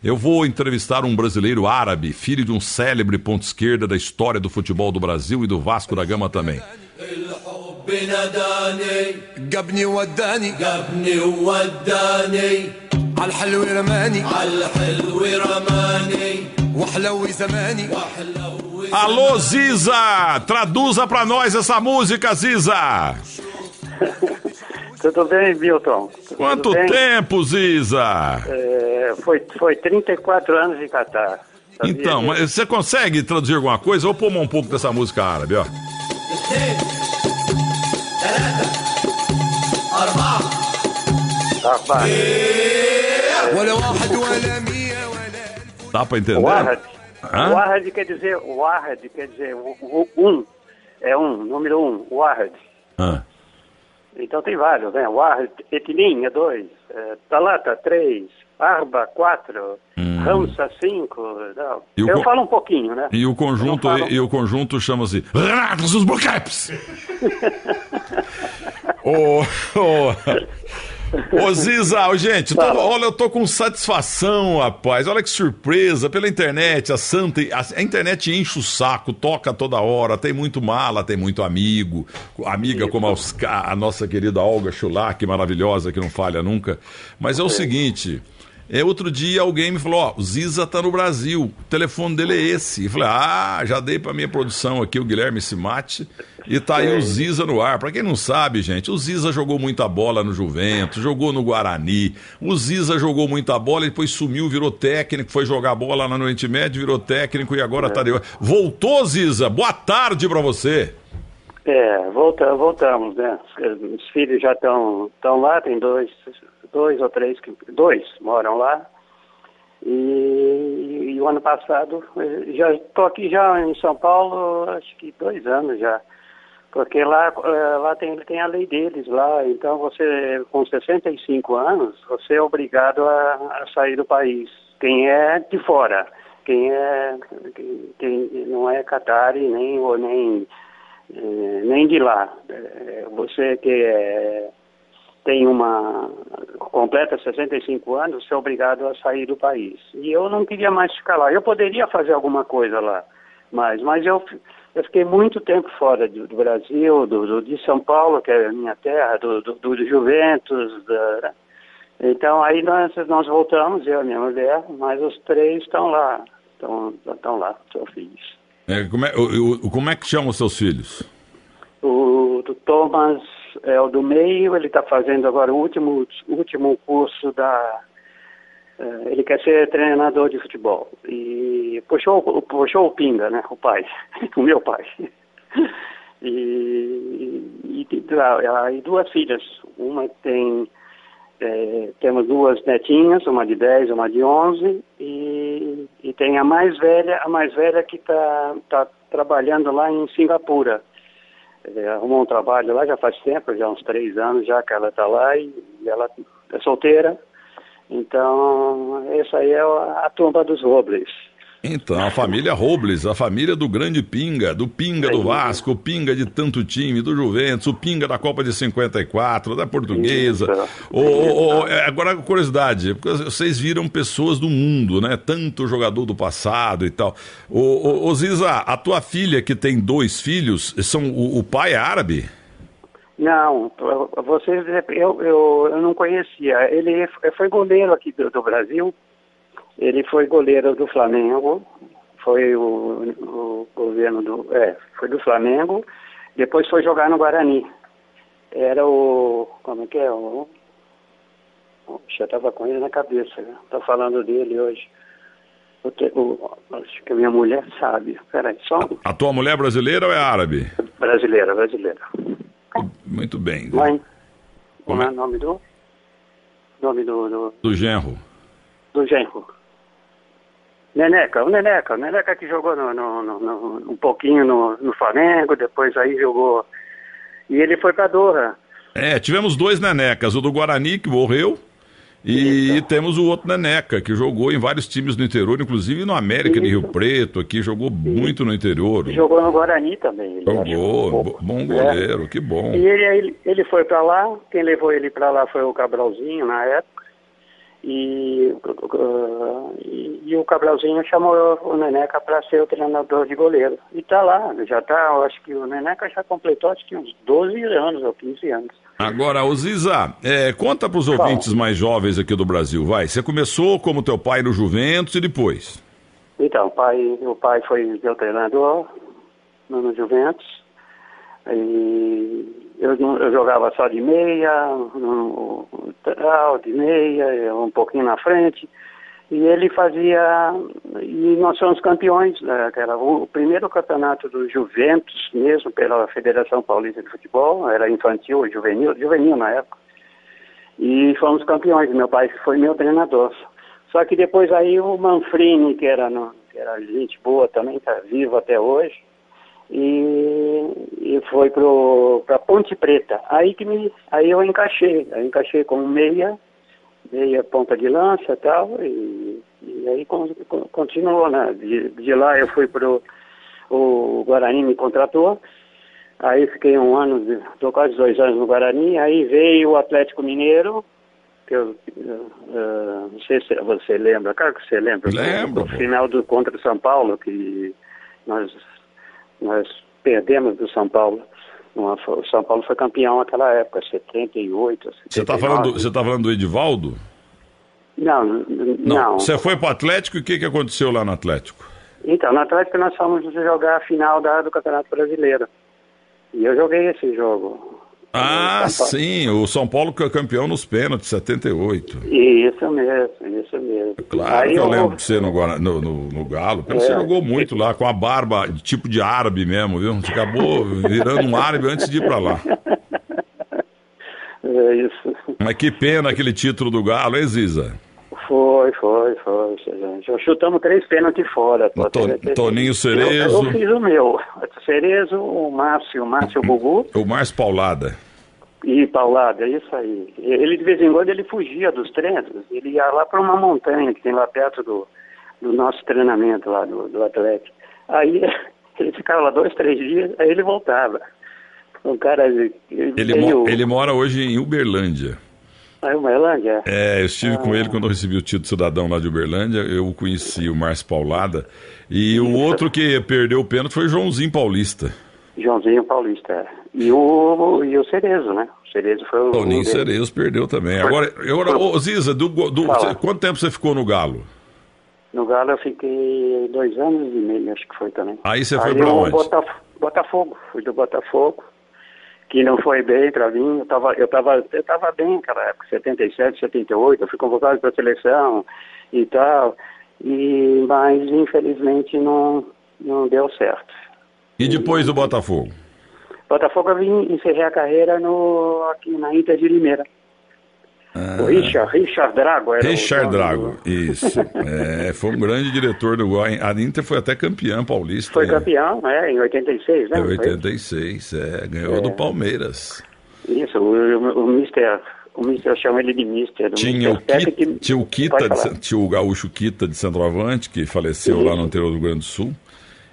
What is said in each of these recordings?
Eu vou entrevistar um brasileiro árabe, filho de um célebre ponto esquerda da história do futebol do Brasil e do Vasco da Gama também. Alô, Ziza! Traduza pra nós essa música, Ziza! Tudo bem, Milton? Tudo Quanto bem? tempo, Ziza? É, foi, foi 34 anos em Catar. Então, mas você consegue traduzir alguma coisa? Vou pôr um pouco dessa música árabe, ó. Dá pra entender? O Ahad quer dizer, o Ahad quer dizer um, é um, número um, o Ah. Então tem vários, né? Wahad, Etnin é dois, é, Talata três, Arba quatro, Ramsa cinco. Não. Hum. O Eu co- falo um pouquinho, né? E o conjunto, falo- e, o conjunto chama-se Renato dos Bocaps. Ô, ô, ô Ziza, gente, tô- olha, eu tô com satisfação, rapaz. Olha que surpresa, pela internet, a santa, a, internet enche o saco, toca toda hora, tem muito mala, tem muito amigo, amiga como a, a nossa querida Olga Chulac, maravilhosa, que não falha nunca. Mas é o seguinte, é, outro dia alguém me falou, ó, o Ziza tá no Brasil, o telefone dele é esse. E falei, ah, já dei pra minha produção aqui, o Guilherme Simati, e tá aí o Ziza no ar. Pra quem não sabe, gente, o Ziza jogou muita bola no Juventus, jogou no Guarani, o Ziza jogou muita bola e depois sumiu, virou técnico, foi jogar bola lá no Oriente Médio, virou técnico e agora tá de... Voltou, Ziza, boa tarde pra você. É, volta, voltamos, né? Os filhos já estão estão lá, tem dois, dois ou três, que, dois moram lá. E, e o ano passado, eh, já estou aqui já em São Paulo, acho que dois anos já. Porque lá, eh, lá tem, tem a lei deles lá, então você, com 65 anos, você é obrigado a, a sair do país. Quem é de fora, quem é, quem, não é catari, nem, nem eh, nem de lá. Você que é, tem uma completa 65 anos, é obrigado a sair do país. E eu não queria mais ficar lá. Eu poderia fazer alguma coisa lá, mas, mas eu, eu fiquei muito tempo fora do, do Brasil, do, do- de São Paulo, que é a minha terra, do, do, do Juventus. da- então aí nós, nós voltamos, eu e minha mulher, mas os três estão lá, estão, estão lá, são filhos. É, como, é, o- o- como é que chamam os seus filhos? O do Thomas é o do meio, ele está fazendo agora o último, último curso da. eh, ele quer ser treinador de futebol. E puxou, puxou o Pinga, né? O pai, o meu pai. E, e, ah, e duas filhas. Uma tem. eh, temos duas netinhas, uma de 10, uma de 11, e, e tem a mais velha, a mais velha que está tá trabalhando lá em Singapura. Arrumou um trabalho lá já faz tempo, já uns três anos já que ela está lá e, e ela é solteira. Então, essa aí é a, a turma dos Robles. Então, a família Robles, a família do grande Pinga, do Pinga do Vasco, o Pinga de tanto time, do Juventus, o Pinga da Copa de 54, da Portuguesa. Ô, ô, é, agora, curiosidade, porque vocês viram pessoas do mundo, né? Tanto jogador do passado e tal. Ô, ô, Ziza, a tua filha que tem dois filhos, são o, o pai é árabe? Não, vocês, eu, eu, eu não conhecia. Ele f- foi goleiro aqui do, do Brasil. Ele foi goleiro do Flamengo. Foi o, o governo do. É, foi do Flamengo. Depois foi jogar no Guarani. Era o. Como é que é? O, já estava com ele na cabeça. Estou falando dele hoje. O, o, acho que a minha mulher sabe. Peraí, só um. A tua mulher brasileira ou é árabe? Brasileira, brasileira. Muito bem. Mãe, Como como é? é o nome do? Nome do, do, Do genro. do genro. Neneca, o Neneca, o Neneca que jogou no, no, no- um pouquinho no, Flamengo, depois aí jogou. E ele foi para Doha. É, tivemos dois nenecas, o do Guarani, que morreu, e Isso. temos o outro neneca, que jogou em vários times no interior, inclusive no América de Isso. Rio Preto, aqui, jogou muito no interior. Jogou no Guarani também. Ele Jogou, bo- bom É. goleiro, que bom. E ele, ele, ele foi para lá, quem levou ele para lá foi o Cabralzinho na época. E, uh, e, e o Cabralzinho chamou o Neneca para ser o treinador de goleiro. E tá lá, já tá, eu acho que o Neneca já completou acho que uns 12 anos ou 15 anos. Agora, ô Ziza, é, conta para os ouvintes mais jovens aqui do Brasil, vai. Você começou como teu pai no Juventus e depois? Então, o pai, o pai foi meu treinador no, no Juventus. E eu, eu jogava só de meia, lateral, de meia, um pouquinho na frente. E ele fazia. E nós somos campeões, né, era o, primeiro campeonato do Juventus, mesmo pela Federação Paulista de Futebol, era infantil juvenil, juvenil na época. E fomos campeões. Meu pai foi meu treinador. Só que depois aí o Manfrini, que era, no- que era gente boa também, está vivo até hoje, e, e foi para Ponte Preta. Aí que me, aí eu encaixei, aí encaixei como meia, meia ponta de lança e tal, e, e aí con- con- continuou, né? De, de lá eu fui pro o Guarani me contratou, aí fiquei um ano, tô quase dois anos no Guarani, aí veio o Atlético Mineiro, que eu, eh, não sei se você lembra, claro que você lembra, Lembro, no pô. final do contra o São Paulo, que nós, nós perdemos do São Paulo. O São Paulo foi campeão naquela época, 78, Você tá 79. falando, você tá falando do Edivaldo? Não, não. Você foi pro Atlético e o que, que aconteceu lá no Atlético? Então, na Atlético nós fomos jogar a final da, do Campeonato Brasileiro. E eu joguei esse jogo. Ah, Paulo. sim, o São Paulo que é campeão nos pênaltis, 78. Isso mesmo, isso mesmo. Claro Aí que eu lembro de você no, no, no, no Galo. Você É. jogou muito lá, com a barba, de tipo de árabe mesmo, viu? Você acabou virando um árabe antes de ir pra lá. É isso. Mas que pena aquele título do Galo, hein, Ziza? Foi, foi, foi. Já chutamos três pênaltis fora. teve- Toninho Eu, Cerezo. eu fiz o meu. Cerezo, o Márcio, o Márcio Gugu O Márcio Paulada. e Paulada, é isso aí. Ele, de vez em quando, ele fugia dos treinos. Ele ia lá para uma montanha que tem lá perto do, do nosso treinamento lá do, do Atlético. Aí ele ficava lá dois, três dias, aí ele voltava. Um cara... Ele, Ele, mo- ele mora hoje em Uberlândia. O Uberlândia? É, eu estive Ah. com ele quando eu recebi o título de cidadão lá de Uberlândia. Eu conheci o Márcio Paulada. E o outro que perdeu o pênalti foi o Joãozinho Paulista. Joãozinho Paulista. é. E o, e o Cerezo, né? O Cerezo foi o... Toninho. Cerezo perdeu também. Agora, agora ô, Ziza, do, do- quanto tempo você ficou no Galo? No Galo eu fiquei dois anos e meio, acho que foi também. Aí você foi eu onde? Botaf- Botafogo, fui do Botafogo, que não foi bem pra mim. Eu tava, eu tava, eu tava bem naquela época, 77, 78, eu fui convocado pra seleção e tal. E, mas infelizmente não, não deu certo. E depois do Botafogo? Botafogo eu vim encerrei a carreira no, aqui na Inter de Limeira. O Richard, Richard Drago era o Ah. Richard dono do- Drago, isso. É, foi um grande diretor do Galo. A Inter foi até campeã paulista. Foi em- campeão, é, em 86, né? Em Não foi? 86, é, ganhou do Palmeiras. Isso, o, o, o Mister, o Mister chama ele de Mister. Tinha o, Mister Pepe Kita, que- tinha o Kita, de tinha o gaúcho Kita de centroavante, que faleceu lá no interior do Rio Grande do Sul.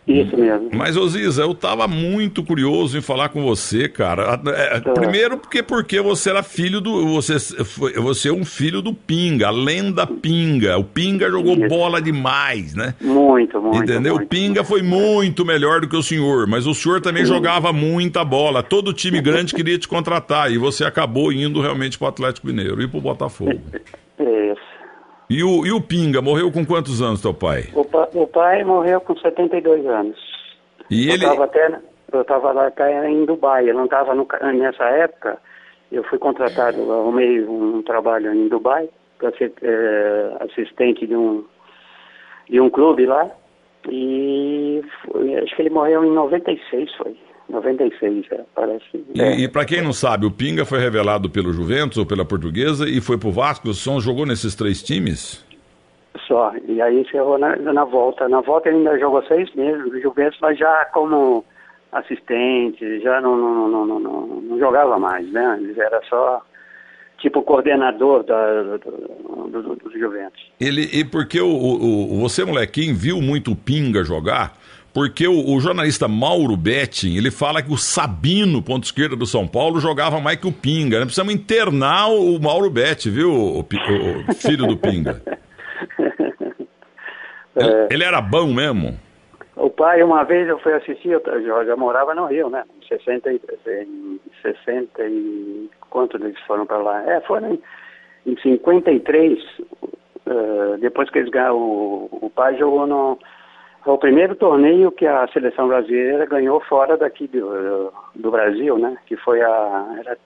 Isso mesmo. Mas, ô Ziza, eu tava muito curioso em falar com você, cara. É, Primeiro porque, porque você era filho do. Você, foi- você é um filho do Pinga, a lenda Pinga. O Pinga jogou Isso. bola demais, né? Muito, muito. Entendeu? O muito. Pinga foi muito melhor do que o senhor, mas o senhor também jogava muita bola. Todo time grande queria te contratar e você acabou indo realmente pro Atlético Mineiro e pro Botafogo. Isso. E o, e o Pinga morreu com quantos anos, teu pai? O, pa- o pai morreu com 72 anos. E ele. Eu estava até, eu estava lá em Dubai, eu não estava nessa época, eu fui contratado, arrumei um trabalho em Dubai, para ser eh, assistente de um, de um clube lá, e foi- acho que ele morreu em 96, foi. 96, é, parece. E, É. e para quem não sabe, o Pinga foi revelado pelo Juventus ou pela Portuguesa e foi pro Vasco. O Som jogou nesses três times? Só. E aí encerrou na, na volta. Na volta ele ainda jogou seis meses no Juventus, mas já como assistente, já não, não, não, não, não, não jogava mais, né? Ele era só tipo coordenador da, do, do, do, Juventus. Ele, e porque o, o- o- você, molequinho, viu muito o Pinga jogar, porque o, o jornalista Mauro Betting, ele fala que o Sabino, ponto esquerda do São Paulo, jogava mais que o Pinga. Né? Precisamos internar o Mauro Betting, viu, o, o filho do Pinga? Ele, ele era bom mesmo? O pai, uma vez eu fui assistir, eu já, já morava no Rio, né? Em 60, e- em 60 e... Quanto eles foram para lá? É, foram em, em 53, eh, depois que eles ganharam, o, o pai jogou no... Foi o primeiro torneio que a seleção brasileira ganhou fora daqui do, do Brasil, né? Que foi a... Era,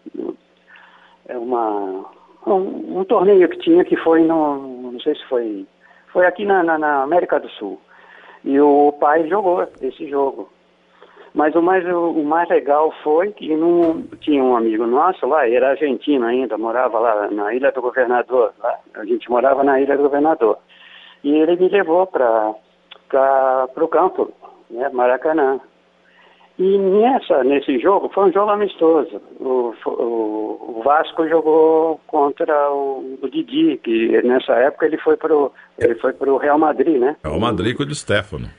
é uma... Um, um torneio que tinha que foi no... Não sei se foi... Foi aqui na, na, na América do Sul. E o pai jogou esse jogo. Mas o mais, o, mais legal foi que não, tinha um amigo nosso lá, era argentino ainda, morava lá na Ilha do Governador. Lá. A gente morava na Ilha do Governador. E ele me levou para o campo, né, Maracanã. E nessa, nesse jogo, foi um jogo amistoso. O, o, o Vasco jogou contra o, o Didi, que nessa época ele foi para o ele foi pro Real Madrid, né? É o Madrico de Stefano.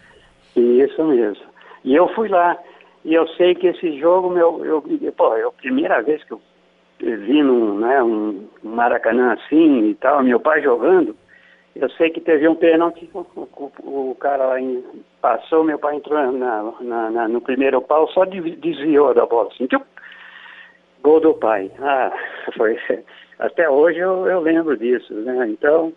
Isso mesmo. E eu fui lá. E eu sei que esse jogo, meu, eu, pô, é a primeira vez que eu vi num, né, um Maracanã assim e tal, meu pai jogando, eu sei que teve um pênalti, o, o, o cara lá em- passou, meu pai entrou na, na- na- no primeiro pau, só de- desviou da bola, assim, tchup, gol do pai. Ah, foi, até hoje eu, eu lembro disso, né? Então,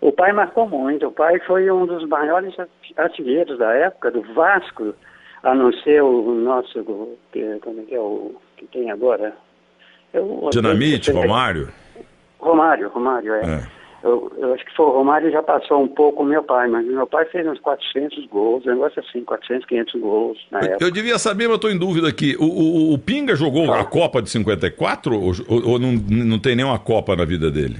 o pai marcou muito, o pai foi um dos maiores artilheiros da época, do Vasco, a não ser o nosso, que, como é que é o que tem agora? Eu- Dinamite, eu- Romário? Romário, Romário, é. É. Eu, eu acho que foi o Romário já passou um pouco o meu pai, mas meu pai fez uns 400 gols, um negócio assim, 400, 500 gols na época. Eu devia saber, mas eu tô em dúvida aqui. O, o- o Pinga jogou a Copa de 54 ou, ou- ou não, não tem nenhuma Copa na vida dele?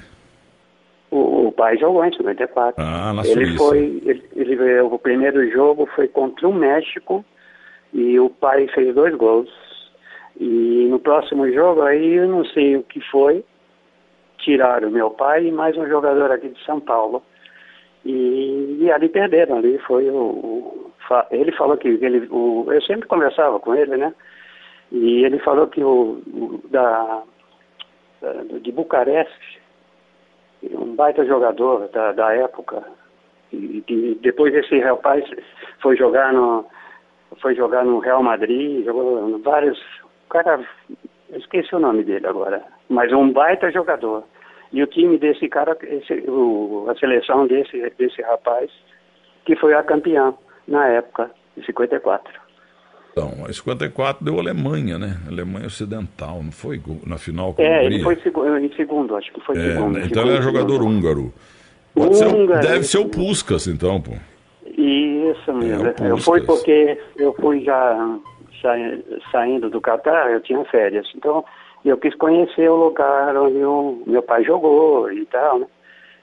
O, o pai jogou em 54. Ah, na ele Suíça. foi, ele, ele- o primeiro jogo foi contra o México e o pai fez dois gols. E no próximo jogo aí eu não sei o que foi, tiraram meu pai e mais um jogador aqui de São Paulo. E, e ali perderam, ali foi o, o- ele falou que ele, o, eu sempre conversava com ele, né? E ele falou que o, o da, da- de Bucareste, um baita jogador da, da época. E, e depois esse rapaz foi jogar no foi jogar no Real Madrid, jogou vários. O cara, eu esqueci o nome dele agora, mas um baita jogador. E o time desse cara, esse, o, a seleção desse, desse rapaz, que foi a campeã na época, em 54. Então, em 54 deu Alemanha, né? Alemanha Ocidental, não foi na final com a É, ele foi em segundo, acho que foi É, segundo. então ele é segundo, jogador segundo. húngaro. Pode ser Húngaro, deve ser o. Puskas, então, pô. Isso mesmo. É, eu fui porque eu fui já saindo do Catar, eu tinha férias. Então eu quis conhecer o lugar onde o meu pai jogou e tal, né?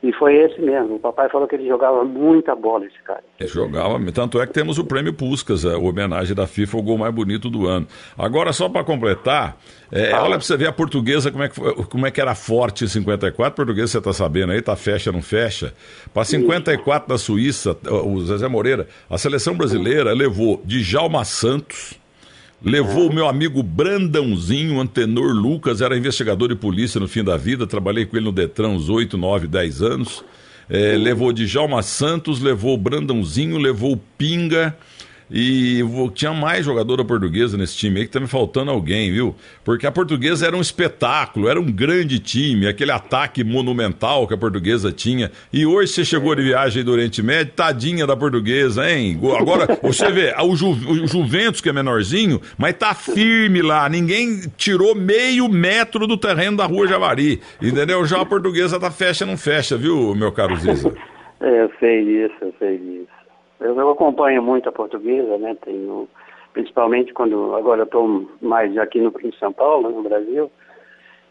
E foi esse mesmo. O papai falou que ele jogava muita bola, esse cara. Ele jogava, tanto é que temos o prêmio Puskas, a homenagem da FIFA, o gol mais bonito do ano. Agora, só para completar, é, Fala. olha para você ver a portuguesa, como é, que, como é que era forte em 54. Portuguesa, você está sabendo aí, tá fecha, não fecha. Para 54 da Suíça, o Zezé Moreira, a seleção brasileira levou Djalma Santos, Levou o meu amigo Brandãozinho, Antenor Lucas, era investigador de polícia no fim da vida, trabalhei com ele no Detran uns 8, 9, 10 anos. É, levou Djalma Santos, levou Brandãozinho, levou Pinga. E tinha mais jogadora portuguesa nesse time aí que tá me faltando alguém, viu? Porque a portuguesa era um espetáculo, era um grande time, aquele ataque monumental que a portuguesa tinha. E hoje você chegou de viagem do Oriente Médio, tadinha da portuguesa, hein? Go- Agora, você vê, o, Ju, o Juventus, que é menorzinho, mas tá firme lá, ninguém tirou meio metro do terreno da rua Javari, entendeu? Já a portuguesa tá fecha, não fecha, viu, meu caro Ziza? É, eu sei disso, eu sei disso. Eu, eu acompanho muito a portuguesa, né? Tenho, principalmente quando agora eu estou mais aqui no em São Paulo, no Brasil,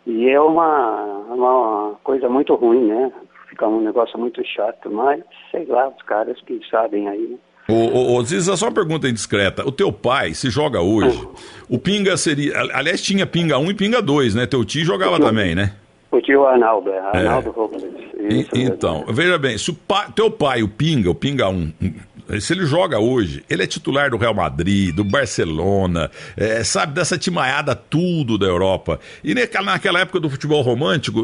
e é uma, uma coisa muito ruim, né? Fica um negócio muito chato, mas sei lá, os caras que sabem aí, né? Ô, ô, ô, Ziza, só uma pergunta indiscreta. O teu pai, se joga hoje, o Pinga seria. ali- Aliás, tinha Pinga 1 e Pinga 2, né? Teu tio jogava também, né? O tio Arnaldo, é, Arnaldo Robles. E- isso mesmo. então, veja bem, se o pa- teu pai, o Pinga, o Pinga 1, se ele joga hoje, ele é titular do Real Madrid, do Barcelona, é, sabe, dessa timaiada tudo da Europa. E naquela, época do futebol romântico,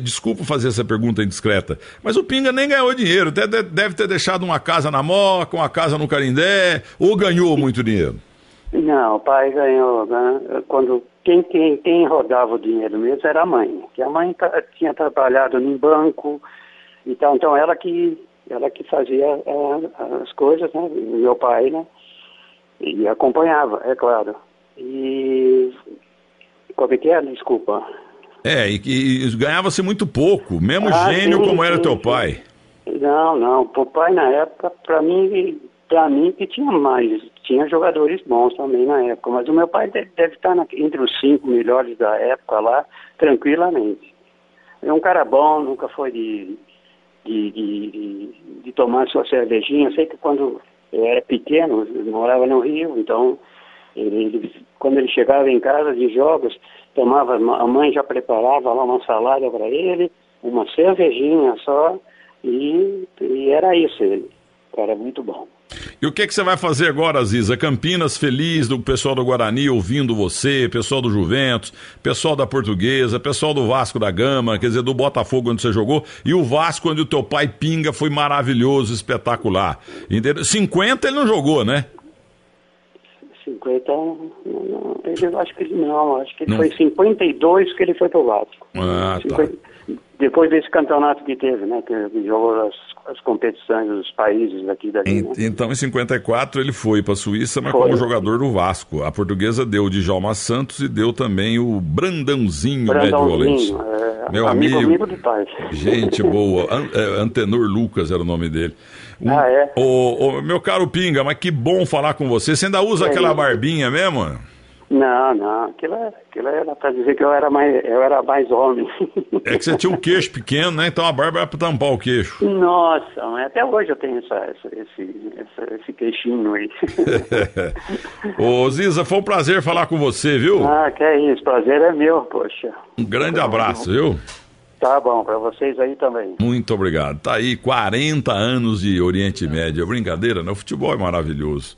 desculpa fazer essa pergunta indiscreta, mas o Pinga nem ganhou dinheiro, deve ter deixado uma casa na Moca, uma casa no Carindé, ou ganhou muito dinheiro? Não, o pai ganhou, né? Quando quem, quem, quem rodava o dinheiro mesmo era a mãe, que a mãe tinha trabalhado em banco, então, então ela que ela que fazia é, as coisas, né? Meu pai, né? E acompanhava, é claro. E como é que é? Desculpa. É, e, e ganhava-se muito pouco, mesmo ah, gênio sim, como era sim, teu pai. Não, não, o pai na época, para mim, para mim que tinha mais, tinha jogadores bons também na época, mas o meu pai deve, deve estar na, entre os cinco melhores da época lá, tranquilamente. É um cara bom, nunca foi de, de, de, de, tomar sua cervejinha. Sei que quando eu era pequeno, eu morava no Rio, então ele, ele, quando ele chegava em casa de jogos, tomava, a mãe já preparava lá uma salada para ele, uma cervejinha só, e, e era isso ele. Cara, muito bom. E o que, que você vai fazer agora, Ziza? Campinas feliz do pessoal do Guarani ouvindo você, pessoal do Juventus, pessoal da Portuguesa, pessoal do Vasco da Gama, quer dizer, do Botafogo onde você jogou, e o Vasco onde o teu pai pinga foi maravilhoso, espetacular. Entendeu? 50 ele não jogou, né? 50, não, eu acho que não, acho que ele não. foi 52 que ele foi pro Vasco. Ah, 50, tá. Depois desse campeonato que teve, né? Que jogou as, as competições dos países daqui da né? Então, em 54, ele foi para a Suíça, mas foi. como jogador do Vasco. A portuguesa deu o Djalma Santos e deu também o Brandãozinho, Brandãozinho Médio É, Meu amigo, amigo, amigo pai. Gente boa. An, é, Antenor Lucas era o nome dele. Um, ah, é? O, o, meu caro Pinga, mas que bom falar com você. Você ainda usa é, aquela barbinha mesmo? Não, não, aquilo, é, aquilo era para dizer que eu era mais, eu era mais homem. É que você tinha um queixo pequeno, né? Então a barba era para tampar o queixo. Nossa, até hoje eu tenho essa, essa esse, essa, esse queixinho aí. Ô Ziza, foi um prazer falar com você, viu? Ah, que é isso, prazer é meu, poxa. Um grande abraço, viu? Tá bom, para vocês aí também. Muito obrigado. Tá aí 40 anos de Oriente Médio. É brincadeira, né? O futebol é maravilhoso.